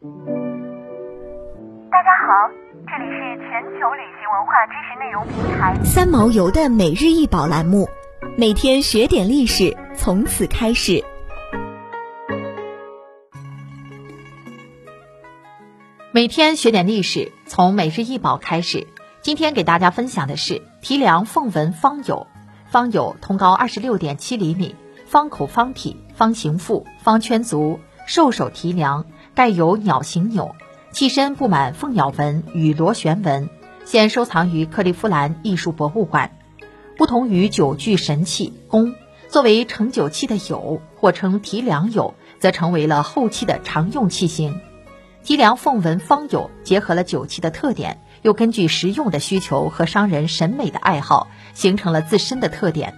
大家好，这里是全球旅行文化知识内容平台三毛游的每日一宝栏目，每天学点历史，从此开始。每天学点历史，从每日一宝开始。今天给大家分享的是提梁凤纹方友，方友通高二十六点七厘米，方口方体，方形腹，方圈足，兽首提梁，盖有鸟形钮，器身布满凤鸟纹与螺旋纹，现收藏于克利夫兰艺术博物馆。不同于酒具神器弓，作为盛酒器的有或称提梁友，则成为了后期的常用器型。提梁凤纹方友结合了酒器的特点。又根据实用的需求和商人审美的爱好，形成了自身的特点。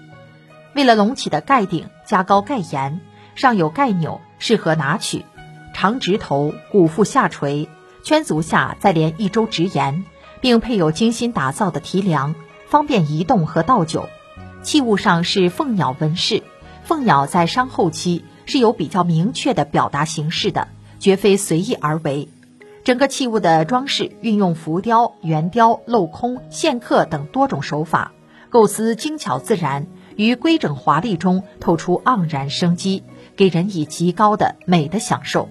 为了隆起的盖顶加高盖檐，上有盖钮，适合拿取。长直头，骨腹下垂，圈足下再连一周直檐，并配有精心打造的提梁，方便移动和倒酒。器物上是凤鸟纹饰，凤鸟在商后期是有比较明确的表达形式的，绝非随意而为。整个器物的装饰运用浮雕、圆雕、镂空、线刻等多种手法，构思精巧自然，于规整华丽中透出盎然生机，给人以极高的美的享受。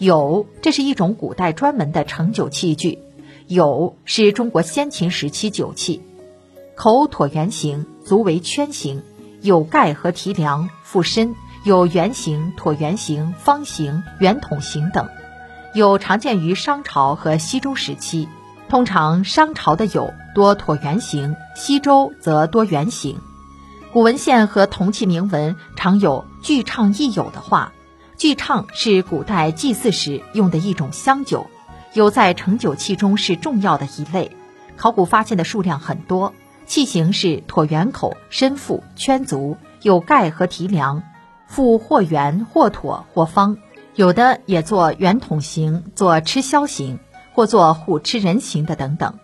友，这是一种古代专门的盛酒器具。友是中国先秦时期酒器，口椭圆形，足为圈形，有盖和提梁，腹身有圆形、椭圆形、方形、圆筒形等。有常见于商朝和西周时期，通常商朝的有多椭圆形，西周则多圆形。古文献和铜器铭文常有“巨畅亦有”的话，巨畅是古代祭祀时用的一种香酒，有在盛酒器中是重要的一类。考古发现的数量很多，器形是椭圆口、深腹、圈足，有盖和提梁，腹或圆或椭或方。有的也做圆筒形、做吃枭形，或做虎吃人形的等等。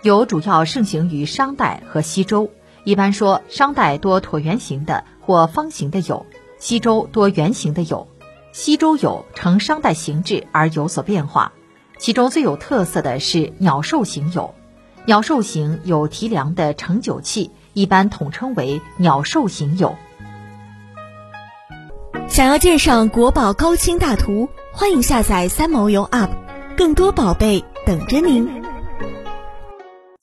有主要盛行于商代和西周。一般说，商代多椭圆形的或方形的有，西周多圆形的有。西周有承商代形制而有所变化。其中最有特色的是鸟兽形有。鸟兽形有提梁的盛酒器，一般统称为鸟兽形有。想要鉴赏国宝高清大图，欢迎下载三毛游 App，更多宝贝等着您。